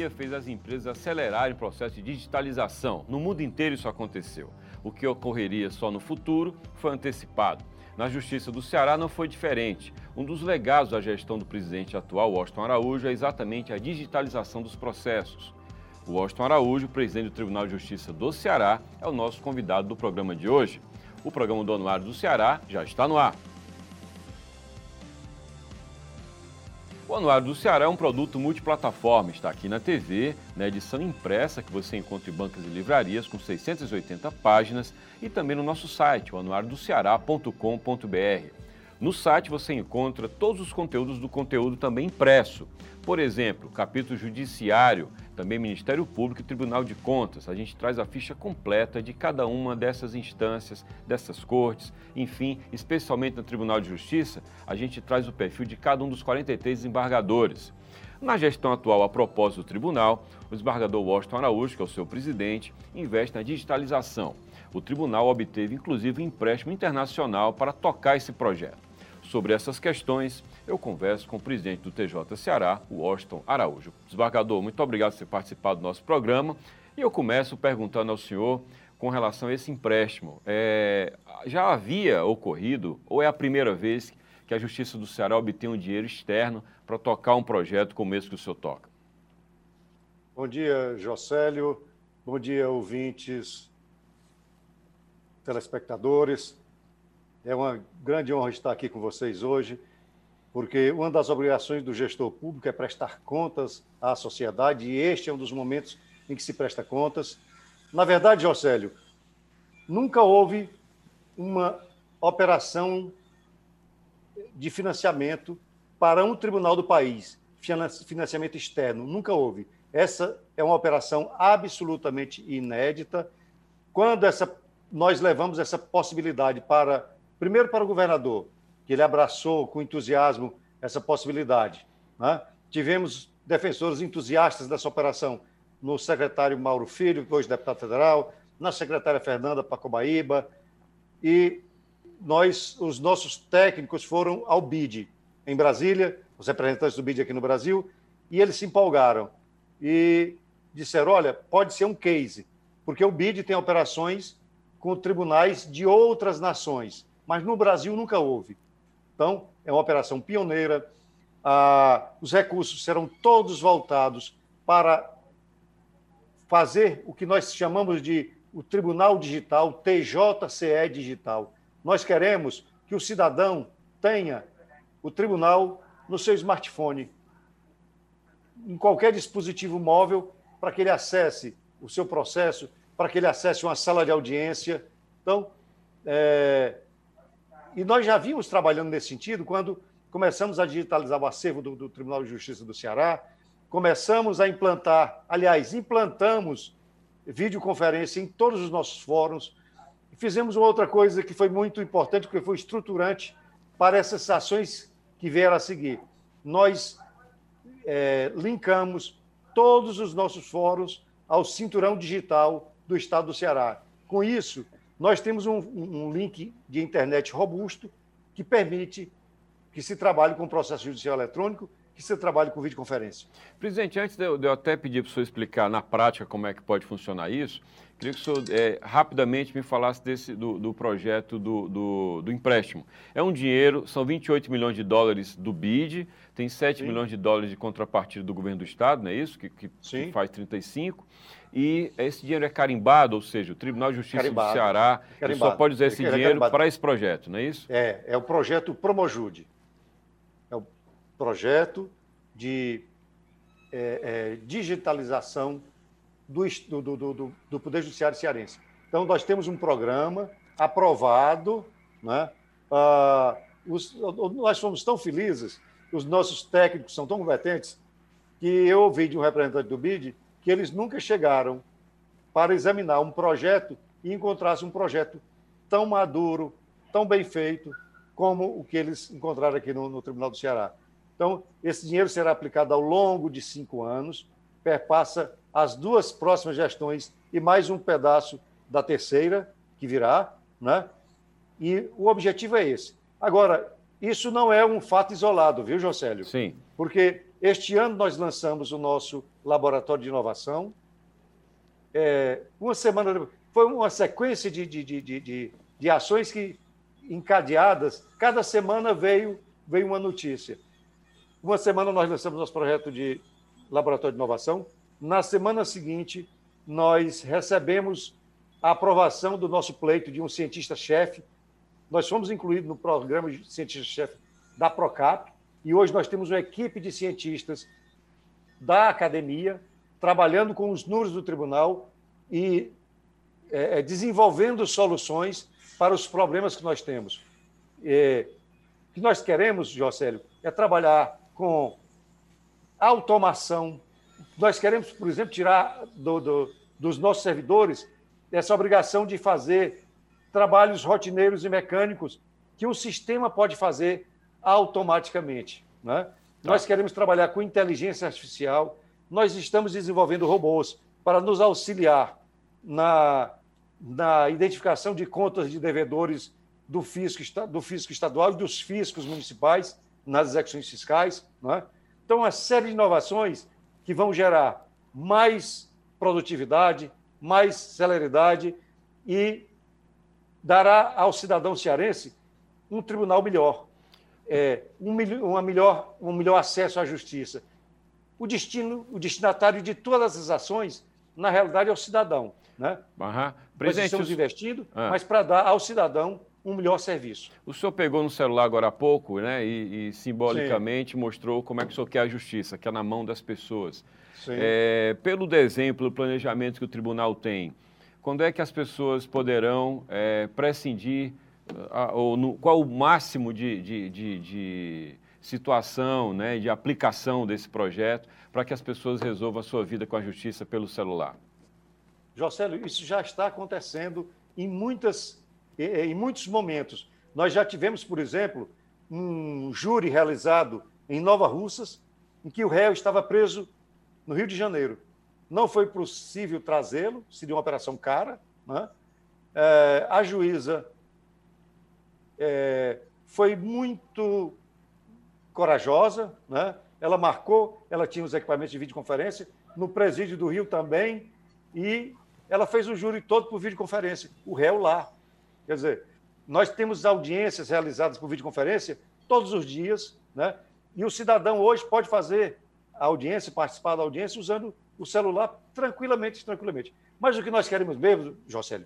pandemia fez as empresas acelerarem o processo de digitalização. No mundo inteiro isso aconteceu. O que ocorreria só no futuro foi antecipado. Na Justiça do Ceará não foi diferente. Um dos legados da gestão do presidente atual, Washington Araújo, é exatamente a digitalização dos processos. O Washington Araújo, presidente do Tribunal de Justiça do Ceará, é o nosso convidado do programa de hoje. O programa do Anuário do Ceará já está no ar. O Anuário do Ceará é um produto multiplataforma, está aqui na TV, na edição impressa que você encontra em bancas e livrarias com 680 páginas e também no nosso site, o. No site você encontra todos os conteúdos do conteúdo também impresso. Por exemplo, capítulo judiciário, também Ministério Público e Tribunal de Contas. A gente traz a ficha completa de cada uma dessas instâncias, dessas cortes, enfim, especialmente no Tribunal de Justiça, a gente traz o perfil de cada um dos 43 desembargadores. Na gestão atual, a propósito do tribunal, o desembargador Washington Araújo, que é o seu presidente, investe na digitalização. O tribunal obteve, inclusive, um empréstimo internacional para tocar esse projeto. Sobre essas questões, eu converso com o presidente do TJ Ceará, o Washington Araújo. Desembargador, muito obrigado por ter participado do nosso programa. E eu começo perguntando ao senhor com relação a esse empréstimo. É, já havia ocorrido, ou é a primeira vez que a Justiça do Ceará obtém um dinheiro externo para tocar um projeto como esse que o senhor toca? Bom dia, Jocélio. Bom dia, ouvintes, telespectadores. É uma grande honra estar aqui com vocês hoje, porque uma das obrigações do gestor público é prestar contas à sociedade e este é um dos momentos em que se presta contas. Na verdade, Jocélio, nunca houve uma operação de financiamento para um tribunal do país, financiamento externo, nunca houve. Essa é uma operação absolutamente inédita. Quando essa, nós levamos essa possibilidade para primeiro para o governador, que ele abraçou com entusiasmo essa possibilidade. Né? Tivemos defensores entusiastas dessa operação no secretário Mauro Filho, hoje deputado federal, na secretária Fernanda Pacobaíba, e nós, os nossos técnicos foram ao BID em Brasília, os representantes do BID aqui no Brasil, e eles se empolgaram e disseram: olha, pode ser um case, porque o BID tem operações com tribunais de outras nações mas no Brasil nunca houve. Então, é uma operação pioneira. Ah, os recursos serão todos voltados para fazer o que nós chamamos de o Tribunal Digital, TJCE Digital. Nós queremos que o cidadão tenha o tribunal no seu smartphone, em qualquer dispositivo móvel, para que ele acesse o seu processo, para que ele acesse uma sala de audiência. Então, é, e nós já vimos trabalhando nesse sentido quando começamos a digitalizar o acervo do, do Tribunal de Justiça do Ceará, começamos a implantar, aliás, implantamos videoconferência em todos os nossos fóruns. E fizemos uma outra coisa que foi muito importante, porque foi estruturante para essas ações que vieram a seguir. Nós é, linkamos todos os nossos fóruns ao cinturão digital do Estado do Ceará. Com isso, nós temos um, um link de internet robusto que permite que se trabalhe com o processo judicial eletrônico, que se trabalhe com videoconferência. Presidente, antes de eu, de eu até pedir para o senhor explicar na prática como é que pode funcionar isso, queria que o senhor é, rapidamente me falasse desse, do, do projeto do, do, do, empréstimo. É um dinheiro, são 28 milhões de dólares do BID, tem 7 Sim. milhões de dólares de contrapartida do governo do Estado, não é isso? Que, que, que faz 35 e esse dinheiro é carimbado, ou seja, o Tribunal de Justiça carimbado, do Ceará só pode usar esse dinheiro para esse projeto, não é isso? É, é o projeto Promojude. Projeto de é, é, digitalização do, do, do, do, Poder Judiciário cearense. Então, nós temos um programa aprovado, né? Ah, os, nós fomos tão felizes, os nossos técnicos são tão competentes, que eu ouvi de um representante do BID que eles nunca chegaram para examinar um projeto e encontrassem um projeto tão maduro, tão bem feito, como o que eles encontraram aqui no, no Tribunal do Ceará. Então, esse dinheiro será aplicado ao longo de cinco anos, perpassa as duas próximas gestões e mais um pedaço da terceira, que virá, né? E o objetivo é esse. Agora, isso não é um fato isolado, viu, Jocélio? Sim. Porque Este ano nós lançamos o nosso laboratório de inovação. É, uma semana foi uma sequência de, de, de, de, de ações que encadeadas. Cada semana veio veio uma notícia. Uma semana nós lançamos nosso projeto de laboratório de inovação. Na semana seguinte nós recebemos a aprovação do nosso pleito de um cientista-chefe. Nós fomos incluídos no programa de cientista-chefe da Procap e hoje nós temos uma equipe de cientistas da academia trabalhando com os números do tribunal e é, é desenvolvendo soluções para os problemas que nós temos. É, o que nós queremos, Jocélio, é trabalhar com automação. Nós queremos, por exemplo, tirar do, do, dos nossos servidores essa obrigação de fazer trabalhos rotineiros e mecânicos que o sistema pode fazer automaticamente. Né? Tá. Nós queremos trabalhar com inteligência artificial, nós estamos desenvolvendo robôs para nos auxiliar na, na identificação de contas de devedores do fisco, do fisco estadual e dos fiscos municipais nas execuções fiscais. Né? Então, uma série de inovações que vão gerar mais produtividade, mais celeridade e dará ao cidadão cearense um tribunal melhor, é, um, uma melhor, um melhor acesso à justiça. O destino, o destinatário de todas as ações, na realidade, é o cidadão. Né? Uhum. Nós estamos investindo, ah. mas para dar ao cidadão um melhor serviço. O senhor pegou no celular agora há pouco, né, e, e simbolicamente Sim. mostrou como é que o senhor quer a justiça, que é na mão das pessoas. É, pelo desenho, pelo planejamento que o tribunal tem, quando é que as pessoas poderão é, prescindir, a, ou no, qual o máximo de, de, de, de situação, né, de aplicação desse projeto para que as pessoas resolvam a sua vida com a justiça pelo celular? Jocélio, isso já está acontecendo em, muitas, em muitos momentos. Nós já tivemos, por exemplo, um júri realizado em Nova Russas, em que o réu estava preso no Rio de Janeiro. Não foi possível trazê-lo, seria uma operação cara. Né? É, a juíza é, foi muito corajosa, né? ela marcou, ela tinha os equipamentos de videoconferência, no presídio do Rio também, e ela fez o júri todo por videoconferência, o réu lá. Quer dizer, nós temos audiências realizadas por videoconferência todos os dias, né? e o cidadão hoje pode fazer a audiência, participar da audiência usando o celular tranquilamente, tranquilamente. Mas o que nós queremos mesmo, Jocélio,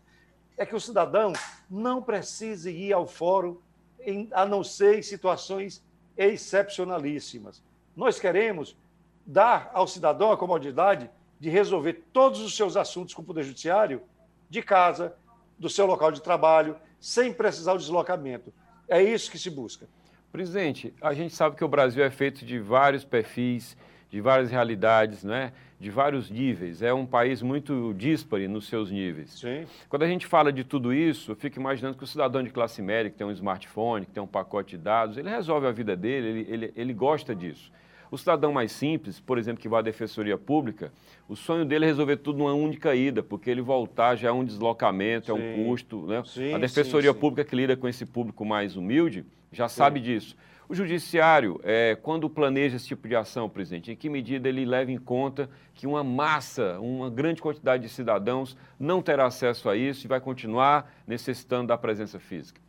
é que o cidadão não precise ir ao fórum em, a não ser em situações excepcionalíssimas. Nós queremos dar ao cidadão a comodidade de resolver todos os seus assuntos com o Poder Judiciário de casa, do seu local de trabalho, sem precisar do deslocamento. É isso que se busca. Presidente, a gente sabe que o Brasil é feito de vários perfis, de várias realidades, né? de vários níveis. É um país muito díspare nos seus níveis. Sim. Quando a gente fala de tudo isso, eu fico imaginando que o cidadão de classe média, que tem um smartphone, que tem um pacote de dados, ele resolve a vida dele, ele, ele, ele gosta disso. O cidadão mais simples, por exemplo, que vai à defensoria pública, o sonho dele é resolver tudo numa única ida, porque ele voltar já é um deslocamento, sim. é um custo. Né? Sim, a defensoria sim, pública que lida com esse público mais humilde já sabe disso. O judiciário, é, quando planeja esse tipo de ação, presidente, em que medida ele leva em conta que uma massa, uma grande quantidade de cidadãos não terá acesso a isso e vai continuar necessitando da presença física?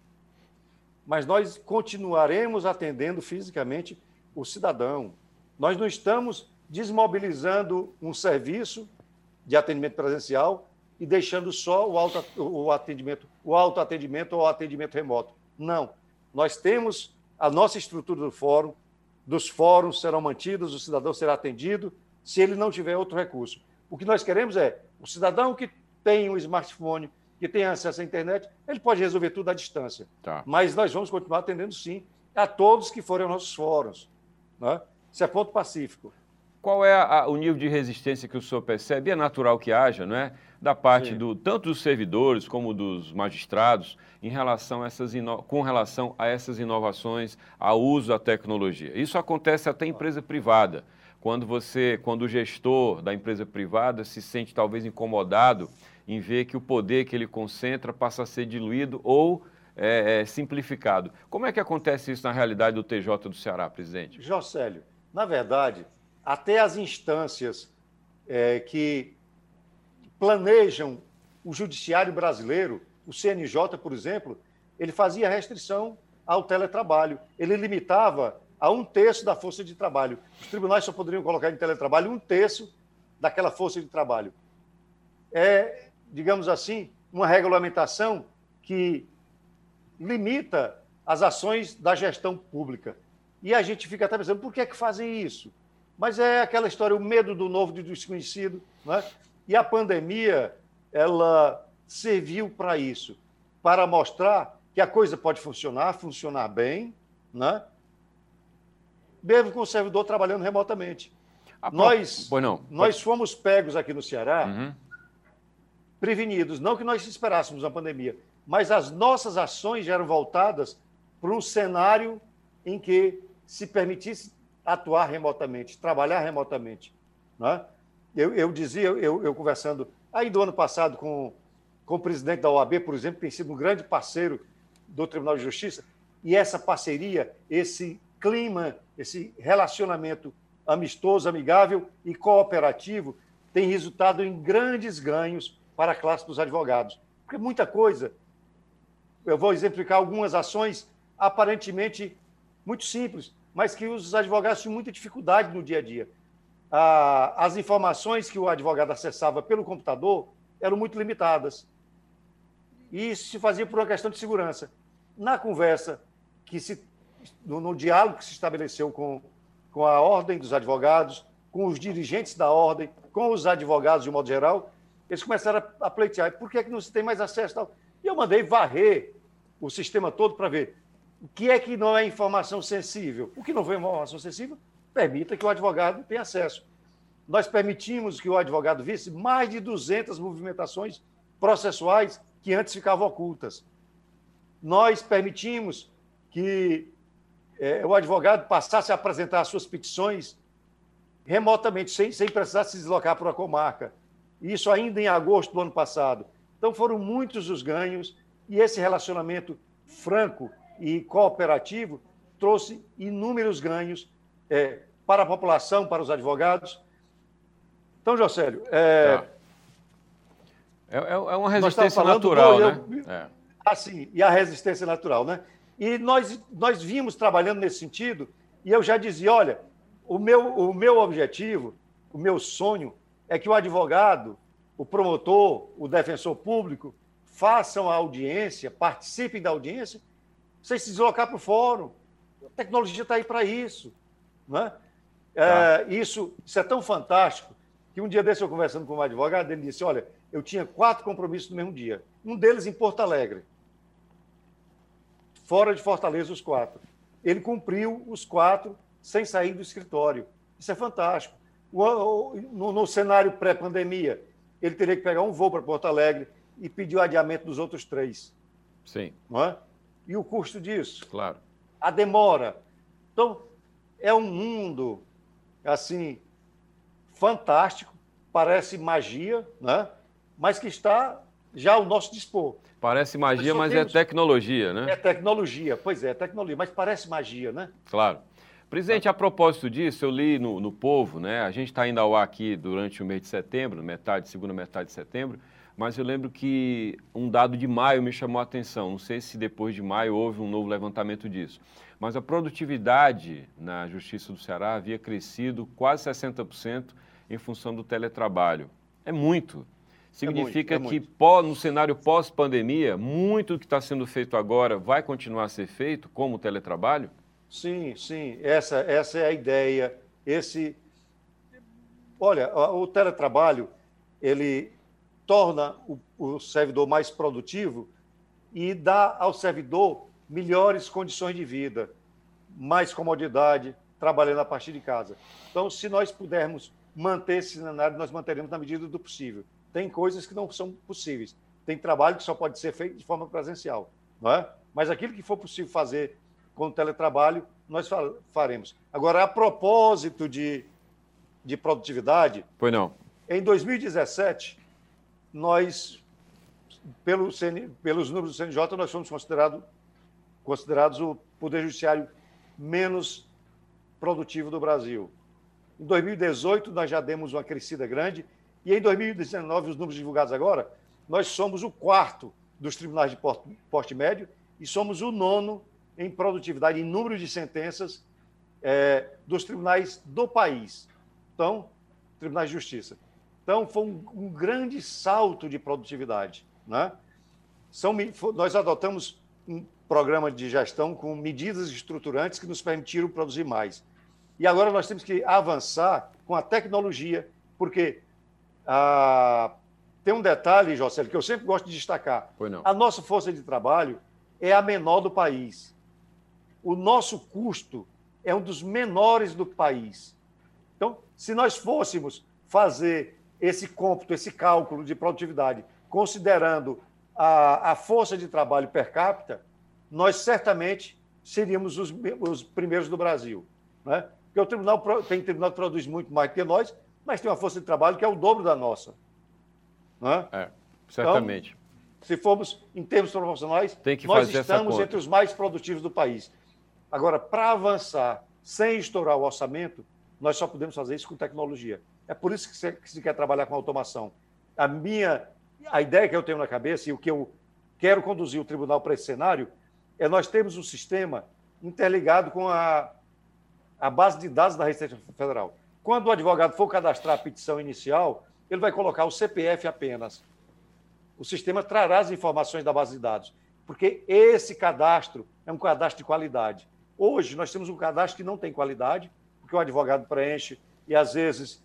Mas nós continuaremos atendendo fisicamente o cidadão. Nós não estamos desmobilizando um serviço de atendimento presencial e deixando só o, auto, o atendimento, o autoatendimento ou o atendimento remoto. Não. Nós temos a nossa estrutura do fórum, dos fóruns serão mantidos, o cidadão será atendido, se ele não tiver outro recurso. O que nós queremos é o cidadão que tem um smartphone, que tem acesso à internet, ele pode resolver tudo à distância. Tá. Mas nós vamos continuar atendendo, sim, a todos que forem aos nossos fóruns. Né? Isso é ponto pacífico. Qual é a, o nível de resistência que o senhor percebe? É natural que haja, não é? Da parte do, tanto dos servidores como dos magistrados, em relação a essas com relação a essas inovações, ao uso da tecnologia. Isso acontece até em empresa privada. Quando você, quando o gestor da empresa privada se sente talvez incomodado em ver que o poder que ele concentra passa a ser diluído ou é, é, simplificado. Como é que acontece isso na realidade do TJ do Ceará, presidente? Jocélio, Na verdade, até as instâncias é, que planejam o judiciário brasileiro, o CNJ, por exemplo, ele fazia restrição ao teletrabalho. Ele limitava a um terço da força de trabalho. Os tribunais só poderiam colocar em teletrabalho um terço daquela força de trabalho. É, digamos assim, uma regulamentação que limita as ações da gestão pública. E a gente fica até pensando, por que é que fazem isso? Mas é aquela história, o medo do novo, do desconhecido. Né? E a pandemia, ela serviu para isso, para mostrar que a coisa pode funcionar, funcionar bem, né? mesmo com o servidor trabalhando remotamente. A nós, não. nós fomos pegos aqui no Ceará, uhum. prevenidos, não que nós esperássemos a pandemia, mas as nossas ações já eram voltadas para um cenário em que se permitisse atuar remotamente, trabalhar remotamente. Né? Eu, eu dizia, eu, eu, conversando aí do ano passado com, com o presidente da OAB, por exemplo, tem sido um grande parceiro do Tribunal de Justiça, e essa parceria, esse clima, esse relacionamento amistoso, amigável e cooperativo tem resultado em grandes ganhos para a classe dos advogados. Porque muita coisa, eu vou exemplificar algumas ações aparentemente muito simples, mas que os advogados tinham muita dificuldade no dia a dia. As informações que o advogado acessava pelo computador eram muito limitadas. E isso se fazia por uma questão de segurança. Na conversa que se no, no diálogo que se estabeleceu com, com a Ordem dos Advogados, com os dirigentes da Ordem, com os advogados de um modo geral, eles começaram a, pleitear. Por que, é que não se tem mais acesso? E eu mandei varrer o sistema todo para ver o que é que não é informação sensível. O que não foi informação sensível, permita que o advogado tenha acesso. Nós permitimos que o advogado visse mais de 200 movimentações processuais que antes ficavam ocultas. Nós permitimos que é, o advogado passasse a apresentar as suas petições remotamente, sem, sem precisar se deslocar para a comarca. Isso ainda em agosto do ano passado. Então foram muitos os ganhos e esse relacionamento franco e cooperativo trouxe inúmeros ganhos é, para a população, para os advogados. Então, Jocélio, é, tá. é, é, é uma resistência natural, né? Eu, é. Assim, e a resistência natural, né? E nós, nós vimos trabalhando nesse sentido, e eu já dizia: olha, o meu, o meu objetivo, o meu sonho é que o advogado, o promotor, o defensor público façam a audiência, participem da audiência, sem se deslocar para o fórum. A tecnologia está aí para isso. Não é? Tá. É, isso, isso é tão fantástico que um dia desse eu conversando com um advogado, ele disse: Olha, eu tinha quatro compromissos no mesmo dia. Um deles em Porto Alegre fora de Fortaleza os quatro. Ele cumpriu os quatro sem sair do escritório. Isso é fantástico. No, no cenário pré-pandemia, ele teria que pegar um voo para Porto Alegre e pedir o adiamento dos outros três. Sim. Não é? E o custo disso? Claro. A demora. Então, é um mundo, assim, fantástico, parece magia, né? mas que está já ao nosso dispor. Parece magia, mas é temos... é tecnologia, né? É tecnologia, pois é, é tecnologia, mas parece magia, né? Claro. Presidente, a propósito disso, eu li no, no Povo, né? A gente está indo ao ar aqui durante o mês de setembro, metade, segunda metade de setembro, mas eu lembro que um dado de maio me chamou a atenção. Não sei se depois de maio houve um novo levantamento disso. Mas a produtividade na Justiça do Ceará havia crescido quase 60% em função do teletrabalho. É muito. Significa é muito, é que pó, no cenário pós-pandemia, muito do que está sendo feito agora vai continuar a ser feito, como o teletrabalho? Sim, sim. Essa, essa é a ideia. Esse, olha, o teletrabalho ele torna o, o servidor mais produtivo e dá ao servidor melhores condições de vida, mais comodidade, trabalhando a partir de casa. Então, se nós pudermos manter esse cenário, nós manteremos na medida do possível tem coisas que não são possíveis. Tem trabalho que só pode ser feito de forma presencial, não é? Mas aquilo que for possível fazer com o teletrabalho, nós faremos. Agora, a propósito de, de produtividade. Pois não. Em 2017, nós, pelo CN, pelos números do CNJ, nós fomos considerado, considerados o Poder Judiciário menos produtivo do Brasil. Em 2018, nós já demos uma crescida grande, e em 2019, os números divulgados agora, nós somos o quarto dos tribunais de porte, médio e somos o nono em produtividade, em número de sentenças é, dos tribunais do país. Então, tribunais de justiça. Então, foi um, um grande salto de produtividade. Né? São, nós adotamos um programa de gestão com medidas estruturantes que nos permitiram produzir mais. E agora nós temos que avançar com a tecnologia, porque ah, tem um detalhe, José, que eu sempre gosto de destacar. A nossa força de trabalho é a menor do país. O nosso custo é um dos menores do país. Então, se nós fôssemos fazer esse cômputo, esse cálculo de produtividade, considerando a, a força de trabalho per capita, nós certamente seríamos os, os primeiros do Brasil. Né? Porque o tribunal tem tribunal que produz muito mais que nós, mas tem uma força de trabalho que é o dobro da nossa. Né? É, certamente. Então, se formos em termos proporcionais, nós estamos entre os mais produtivos do país. Agora, para avançar sem estourar o orçamento, nós só podemos fazer isso com tecnologia. É por isso que se quer trabalhar com automação. A minha, a ideia que eu tenho na cabeça e o que eu quero conduzir o tribunal para esse cenário é nós termos um sistema interligado com a, a base de dados da Receita Federal. Quando o advogado for cadastrar a petição inicial, ele vai colocar o CPF apenas. O sistema trará as informações da base de dados, porque esse cadastro é um cadastro de qualidade. Hoje, nós temos um cadastro que não tem qualidade, porque o advogado preenche e, às vezes,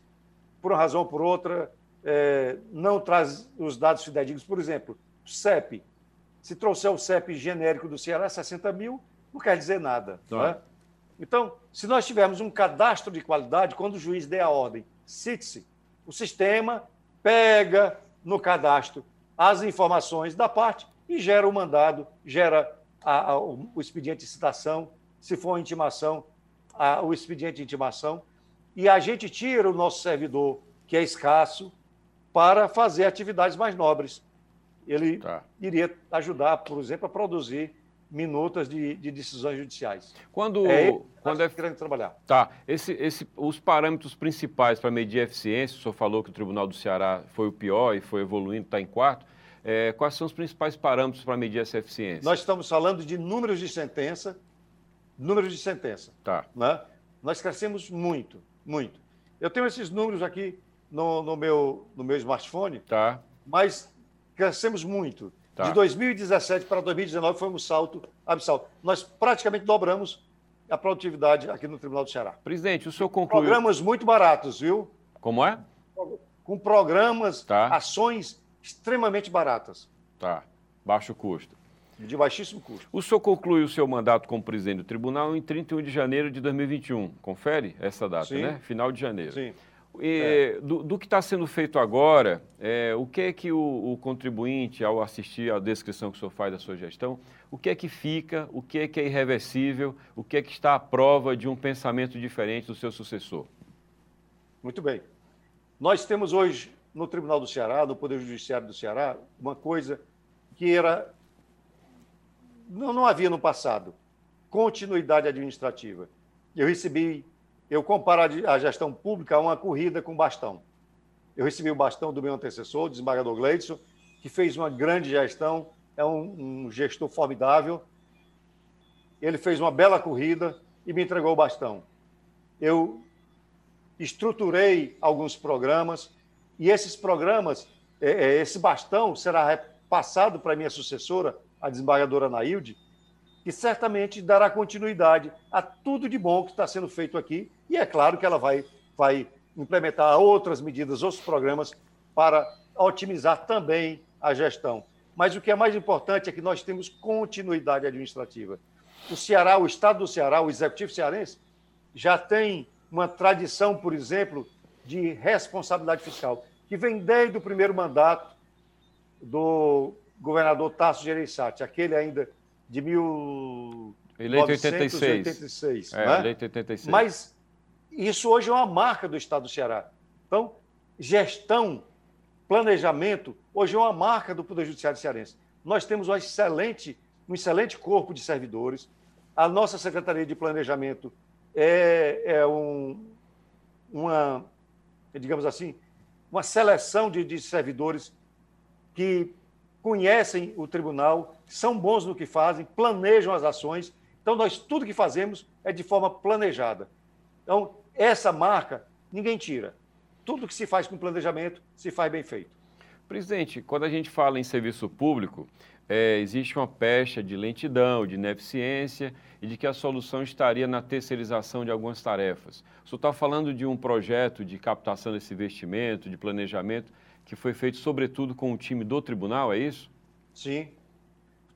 por uma razão ou por outra, é, não traz os dados fidedignos. Por exemplo, CEP. Se trouxer o CEP genérico do Ceará, 60 mil, não quer dizer nada. Né? Então, se nós tivermos um cadastro de qualidade, quando o juiz der a ordem, cite-se, o sistema pega no cadastro as informações da parte e gera o mandado, gera a, a, o, o, expediente de citação, se for intimação, a, o expediente de intimação, e a gente tira o nosso servidor, que é escasso, para fazer atividades mais nobres. Ele tá. iria ajudar, por exemplo, a produzir minutas de, de decisões judiciais. Quando é, quando é querendo trabalhar. Tá. Esse, esse, os parâmetros principais para medir a eficiência, o senhor falou que o Tribunal do Ceará foi o pior e foi evoluindo, está em quarto. É, quais são os principais parâmetros para medir essa eficiência? Nós estamos falando de números de sentença, números de sentença. Tá. Né? Nós crescemos muito, muito. Eu tenho esses números aqui no, no, meu, no meu smartphone, tá. mas crescemos muito. Tá. De 2017 para 2019 foi um salto abissal. Nós praticamente dobramos a produtividade aqui no Tribunal do Ceará. Presidente, o senhor concluiu... Programas muito baratos, viu? Como é? Com programas, tá. ações extremamente baratas. Tá, baixo custo. De baixíssimo custo. O senhor conclui o seu mandato como presidente do tribunal em 31 de janeiro de 2021. Confere essa data, Sim. né? Final de janeiro. Sim. E, é. do, do, que está sendo feito agora, é, o que é que o, o, contribuinte, ao assistir à descrição que o senhor faz da sua gestão, o que é que fica, o que é que é irreversível, o que é que está à prova de um pensamento diferente do seu sucessor? Muito bem. Nós temos hoje no Tribunal do Ceará, no Poder Judiciário do Ceará, uma coisa que era não, não havia no passado, continuidade administrativa. Eu recebi eu comparo a gestão pública a uma corrida com bastão. Eu recebi o bastão do meu antecessor, o desembargador Gleidson, que fez uma grande gestão, é um, um gestor formidável. Ele fez uma bela corrida e me entregou o bastão. Eu estruturei alguns programas e esses programas, é, é, esse bastão será passado para minha sucessora, a desembargadora Nailde, que certamente dará continuidade a tudo de bom que está sendo feito aqui. E é claro que ela vai, vai implementar outras medidas, outros programas para otimizar também a gestão. Mas o que é mais importante é que nós temos continuidade administrativa. O Ceará, o Estado do Ceará, o Executivo Cearense, já tem uma tradição, por exemplo, de responsabilidade fiscal, que vem desde o primeiro mandato do governador Tasso Gereissati, aquele ainda de 1986. É, né? eleito 86. Mas isso hoje é uma marca do Estado do Ceará. Então, gestão, planejamento, hoje é uma marca do Poder Judiciário cearense. Nós temos um excelente, um excelente corpo de servidores. A nossa Secretaria de Planejamento é, é um, uma, digamos assim, uma seleção de, de servidores que conhecem o tribunal, são bons no que fazem, planejam as ações. Então, nós tudo que fazemos é de forma planejada. Então, essa marca ninguém tira. Tudo que se faz com planejamento se faz bem feito. Presidente, quando a gente fala em serviço público, é, existe uma pecha de lentidão, de ineficiência e de que a solução estaria na terceirização de algumas tarefas. O senhor está falando de um projeto de captação desse investimento, de planejamento, que foi feito sobretudo com o time do tribunal, é isso? Sim.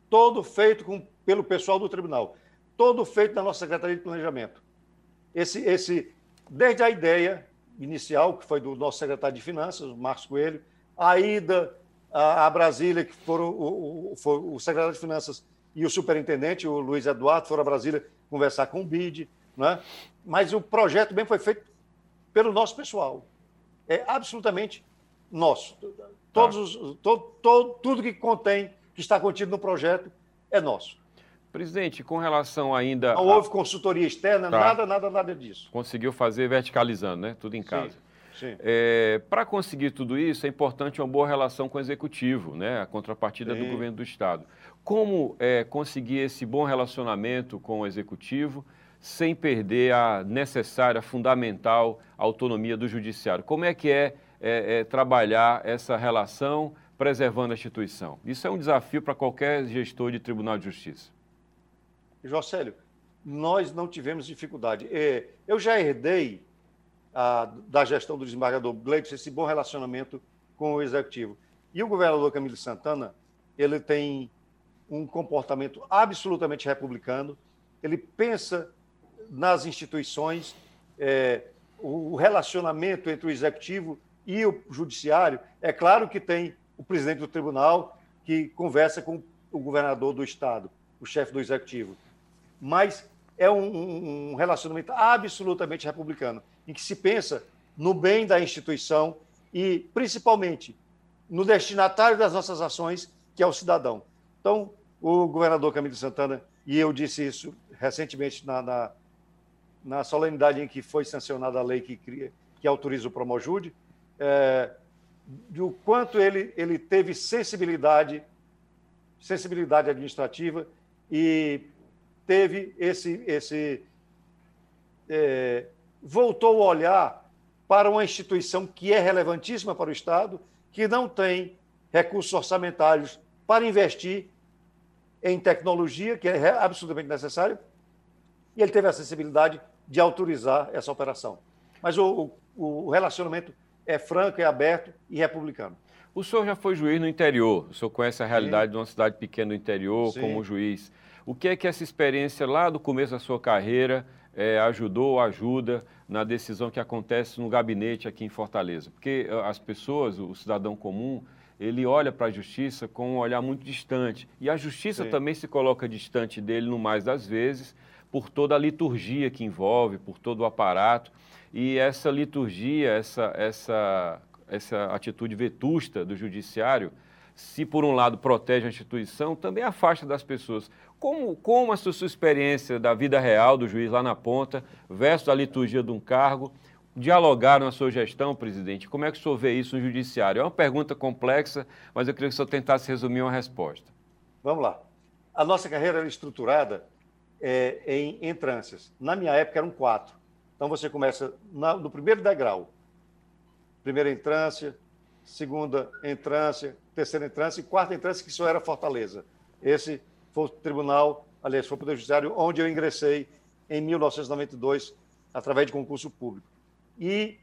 Todo feito com, pelo pessoal do tribunal. Todo feito na nossa Secretaria de Planejamento. Esse, esse, desde a ideia inicial, que foi do nosso secretário de Finanças, Marcos Coelho, a ida a Brasília, que foram o, o, o, secretário de Finanças e o superintendente, o Luiz Eduardo, foram a Brasília conversar com o BID, né? mas o projeto bem foi feito pelo nosso pessoal. É absolutamente nosso. Todos, todo, todo, tudo que contém, que está contido no projeto, é nosso. Presidente, com relação ainda. Não houve consultoria externa, tá. nada, nada, nada disso. Conseguiu fazer verticalizando, né? Tudo em casa. Sim. É, Para conseguir tudo isso, é importante uma boa relação com o executivo, né? a contrapartida Sim. do governo do Estado. Como é, conseguir esse bom relacionamento com o executivo sem perder a necessária, fundamental autonomia do judiciário? Como é que é, é, é trabalhar essa relação preservando a instituição? Isso é um desafio para qualquer gestor de Tribunal de Justiça. Jocélio, nós não tivemos dificuldade. É, eu já herdei a, da gestão do desembargador Gleitz, esse bom relacionamento com o executivo. E o governador Camilo Santana, ele tem um comportamento absolutamente republicano, ele pensa nas instituições, é, o relacionamento entre o executivo e o judiciário. É claro que tem o presidente do tribunal que conversa com o governador do estado, o chefe do executivo. Mas é um, um relacionamento absolutamente republicano em que se pensa no bem da instituição e, principalmente, no destinatário das nossas ações, que é o cidadão. Então, o governador Camilo Santana, e eu disse isso recentemente na, na, na solenidade em que foi sancionada a lei que, cria, que autoriza o Promojude, é, do quanto ele, ele teve sensibilidade, sensibilidade administrativa e teve esse, esse é, voltou a olhar para uma instituição que é relevantíssima para o Estado, que não tem recursos orçamentários para investir em tecnologia, que é absolutamente necessário, e ele teve a sensibilidade de autorizar essa operação. Mas o, o, o relacionamento é franco, é aberto e republicano. O senhor já foi juiz no interior, o senhor conhece a realidade Sim. de uma cidade pequena do interior Sim. como juiz. O que é que essa experiência lá do começo da sua carreira é, ajudou ou ajuda na decisão que acontece no gabinete aqui em Fortaleza? Porque eh, as pessoas, o cidadão comum, ele olha para a justiça com um olhar muito distante. E a justiça Sim. também se coloca distante dele, no mais das vezes, por toda a liturgia que envolve, por todo o aparato. E essa liturgia, essa, essa, essa atitude vetusta do judiciário, se por um lado protege a instituição, também afasta das pessoas. Como, como a sua, experiência da vida real do juiz lá na ponta versus a liturgia de um cargo dialogaram a sua gestão, presidente? Como é que o senhor vê isso no judiciário? É uma pergunta complexa, mas eu queria que o senhor tentasse resumir uma resposta. Vamos lá. A nossa carreira era estruturada é, em entrâncias. Na minha época eram quatro. Então você começa na, no primeiro degrau. Primeira entrância, segunda entrância, terceira entrância e quarta entrância, que só era Fortaleza. Esse foi o tribunal, aliás, foi o Poder Judiciário, onde eu ingressei em 1992, através de concurso público. E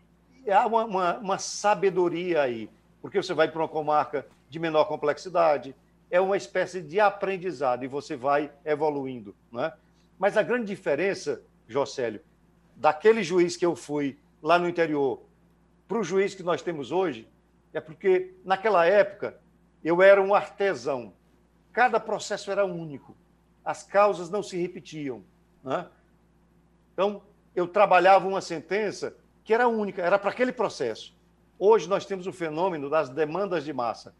há uma, uma, uma sabedoria aí, porque você vai para uma comarca de menor complexidade, é uma espécie de aprendizado e você vai evoluindo. Né? Mas a grande diferença, Jocélio, daquele juiz que eu fui lá no interior para o juiz que nós temos hoje, é porque naquela época eu era um artesão. Cada processo era único. As causas não se repetiam. Né? Então, eu trabalhava uma sentença que era única, era para aquele processo. Hoje nós temos o fenômeno das demandas de massa.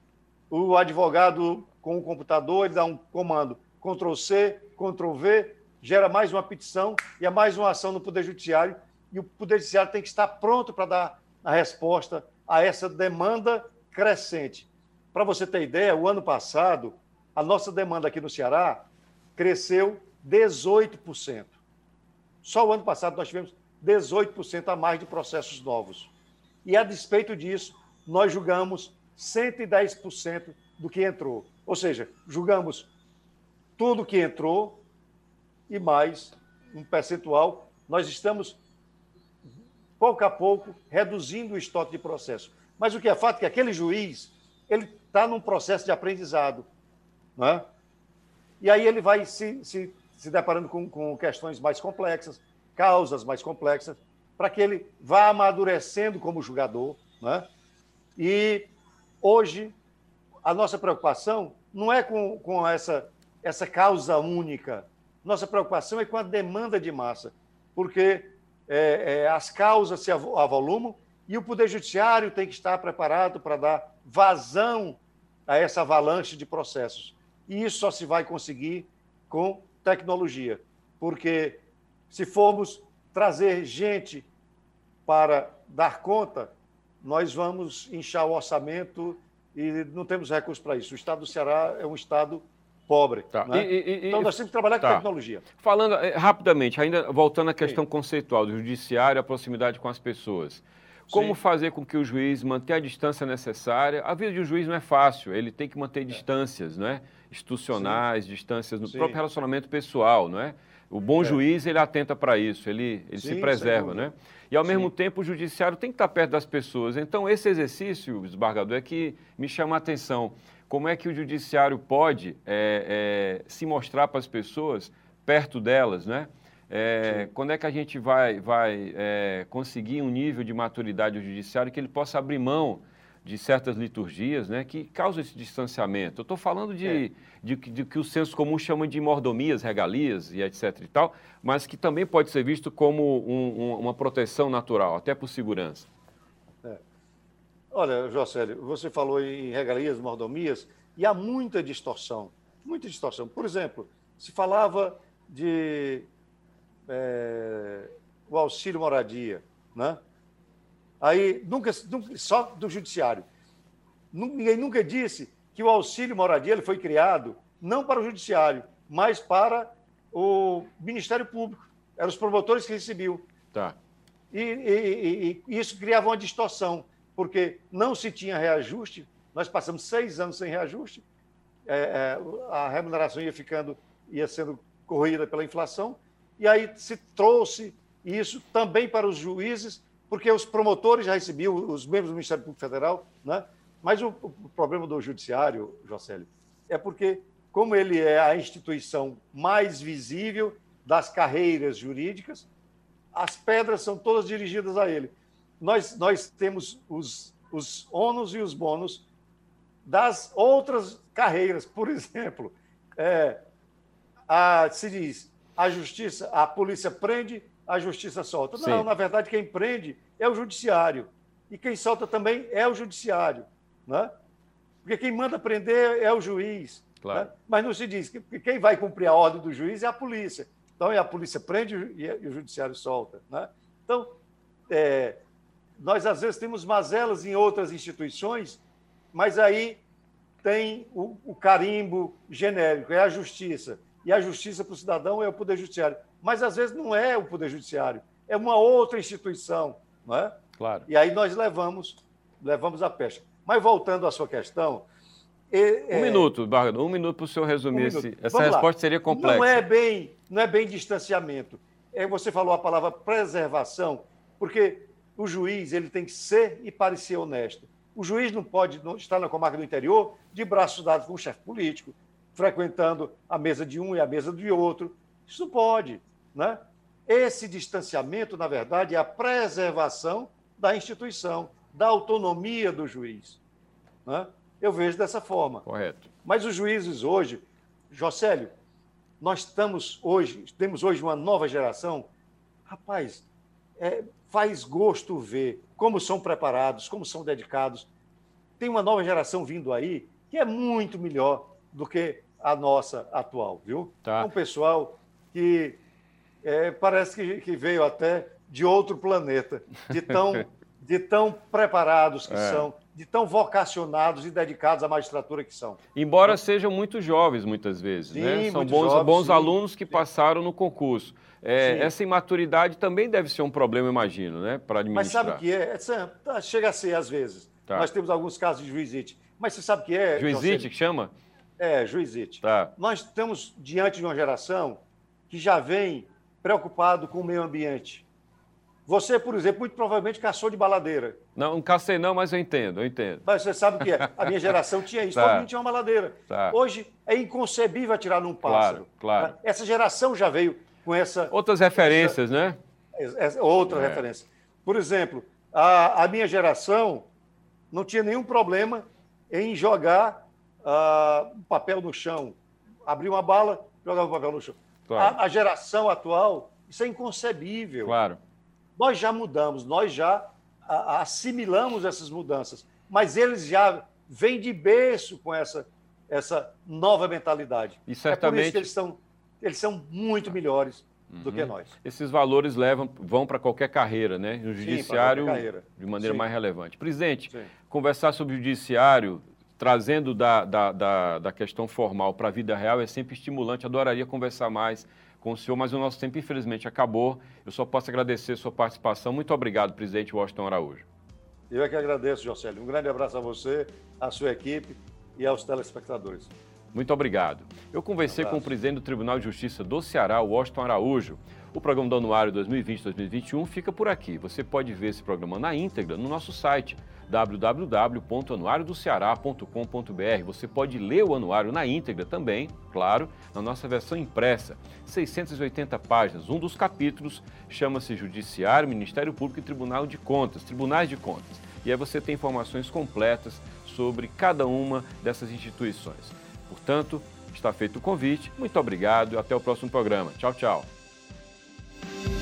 O advogado com o computador, ele dá um comando Ctrl C, Ctrl V, gera mais uma petição e é mais uma ação no Poder Judiciário, e o Poder Judiciário tem que estar pronto para dar a resposta a essa demanda crescente. Para você ter ideia, o ano passado, a nossa demanda aqui no Ceará cresceu 18%. Só o ano passado nós tivemos 18% a mais de processos novos. E a despeito disso, nós julgamos 110% do que entrou. Ou seja, julgamos tudo que entrou e mais um percentual. Nós estamos, pouco a pouco, reduzindo o estoque de processo. Mas o que é fato é que aquele juiz ele está num processo de aprendizado. É? E aí ele vai se, se, se deparando com, com questões mais complexas, causas mais complexas, para que ele vá amadurecendo como julgador. Né? E hoje, a nossa preocupação não é com, com essa, essa causa única. Nossa preocupação é com a demanda de massa, porque é, é, as causas se avolumam e o Poder Judiciário tem que estar preparado para dar vazão a essa avalanche de processos. E isso só se vai conseguir com tecnologia, porque se formos trazer gente para dar conta, nós vamos inchar o orçamento e não temos recursos para isso. O estado do Ceará é um estado pobre. Tá. Né? E, e, então nós temos que trabalhar tá. com tecnologia. Falando eh, rapidamente, ainda voltando à questão Sim. conceitual do judiciário, a proximidade com as pessoas. Como Sim. fazer com que o juiz mantenha a distância necessária? A vida de um juiz não é fácil, ele tem que manter é. distâncias, não é? Institucionais, Sim. distâncias no Sim. próprio relacionamento pessoal, não é? O bom é. juiz, ele atenta para isso, ele, ele se preserva, né? E, ao mesmo tempo, o judiciário tem que estar perto das pessoas. Então, esse exercício, desembargador, é que me chama a atenção. Como é que o judiciário pode é, é, se mostrar para as pessoas, perto delas, né? É, quando é que a gente vai, vai é, conseguir um nível de maturidade do judiciário que ele possa abrir mão de certas liturgias né, que causam esse distanciamento? Eu estou falando de, é. de, de, de, que o senso comum chama de mordomias, regalias e etc. e tal, mas que também pode ser visto como um, um, uma proteção natural, até por segurança. Olha, Jocélio, você falou em regalias, mordomias, e há muita distorção, muita distorção. Por exemplo, se falava de é, o auxílio moradia, né? Aí, nunca, nunca, só do judiciário. Ninguém nunca disse que o auxílio moradia ele foi criado não para o judiciário, mas para o Ministério Público. Eram os promotores que recebiam. Tá. E, e, e, isso criava uma distorção, porque não se tinha reajuste. Nós passamos seis anos sem reajuste. É, é, a remuneração ia ficando, ia sendo corrida pela inflação e aí se trouxe isso também para os juízes, porque os promotores já recebiam, os membros do Ministério Público Federal, né? mas o, o problema do judiciário, Jocélio, é porque, como ele é a instituição mais visível das carreiras jurídicas, as pedras são todas dirigidas a ele. Nós, nós temos os, os ônus e os bônus das outras carreiras. Por exemplo, é, a, se diz a justiça, a polícia prende, a justiça solta. Sim. Não, na verdade, quem prende é o judiciário. E quem solta também é o judiciário. Né? Porque quem manda prender é o juiz. Claro. Né? Mas não se diz que quem vai cumprir a ordem do juiz é a polícia. Então, é a polícia prende e o judiciário solta. Né? Então, é, nós às vezes temos mazelas em outras instituições, mas aí tem o, o carimbo genérico, é a justiça e a justiça para o cidadão é o Poder Judiciário. Mas às vezes não é o Poder Judiciário, é uma outra instituição, não é? Claro. E aí nós levamos, levamos a pecha. Mas voltando à sua questão. É, um minuto, Bardo, um minuto para o senhor resumir. Um esse, essa Vamos resposta lá. seria complexa. Não é bem, não é bem distanciamento. É, você falou a palavra preservação, porque o juiz ele tem que ser e parecer honesto. O juiz não pode estar na comarca do interior de braços dados com o chefe político, frequentando a mesa de um e a mesa de outro. Isso pode. Né? Esse distanciamento, na verdade, é a preservação da instituição, da autonomia do juiz. Né? Eu vejo dessa forma. Correto. Mas os juízes hoje, Jocélio, nós estamos hoje, temos hoje uma nova geração. Rapaz, é, faz gosto ver como são preparados, como são dedicados. Tem uma nova geração vindo aí que é muito melhor do que a nossa atual, viu? Tá. Um pessoal que é, parece que, que, veio até de outro planeta, de tão, de tão preparados que é. são, de tão vocacionados e dedicados à magistratura que são. Embora sejam muito jovens, muitas vezes, sim, né? São bons, jovens, bons alunos que passaram no concurso. É, essa imaturidade também deve ser um problema, imagino, né? Para administrar. Mas sabe o que é? é chega a ser, às vezes. Tá. Nós temos alguns casos de juizite. Mas você sabe o que é? Juizite que chama? É, juizite. Tá. Nós estamos diante de uma geração que já vem preocupado com o meio ambiente. Você, por exemplo, muito provavelmente caçou de baladeira. Não, não cacei não, mas eu entendo, eu entendo. Mas você sabe o que é? A minha geração tinha isso, tá. todo mundo tinha uma baladeira. Tá. Hoje é inconcebível atirar num pássaro. Claro, claro. Essa geração já veio com essa... Outras referências, essa, né? Essa, outra é. referência. Por exemplo, a, a, minha geração não tinha nenhum problema em jogar uh, papel no chão. Abrir uma bala, jogava o papel no chão. Claro. A, a geração atual, isso é inconcebível. Claro. Nós já mudamos, nós já assimilamos essas mudanças, mas eles já vêm de berço com essa, essa nova mentalidade. E certamente... É por isso que eles são, eles são muito melhores do uhum. que nós. Esses valores levam, vão para qualquer carreira, né? No judiciário, Sim, de maneira Sim. mais relevante. Presidente, Sim. conversar sobre o judiciário, trazendo da, da, da, da questão formal para a vida real, é sempre estimulante. Adoraria conversar mais com o senhor, mas o nosso tempo, infelizmente, acabou. Eu só posso agradecer a sua participação. Muito obrigado, presidente Washington Araújo. Eu é que agradeço, Jocélio. Um grande abraço a você, à sua equipe e aos telespectadores. Muito obrigado. Eu conversei um com o presidente do Tribunal de Justiça do Ceará, Washington Araújo. O programa do Anuário 2020-2021 fica por aqui. Você pode ver esse programa na íntegra no nosso site www.anuariodoceará.com.br. Você pode ler o anuário na íntegra também, claro, na nossa versão impressa, 680 páginas. Um dos capítulos chama-se Judiciário, Ministério Público e Tribunal de Contas, Tribunais de Contas. E aí você tem informações completas sobre cada uma dessas instituições. Portanto, está feito o convite. Muito obrigado e até o próximo programa. Tchau, tchau. Thank you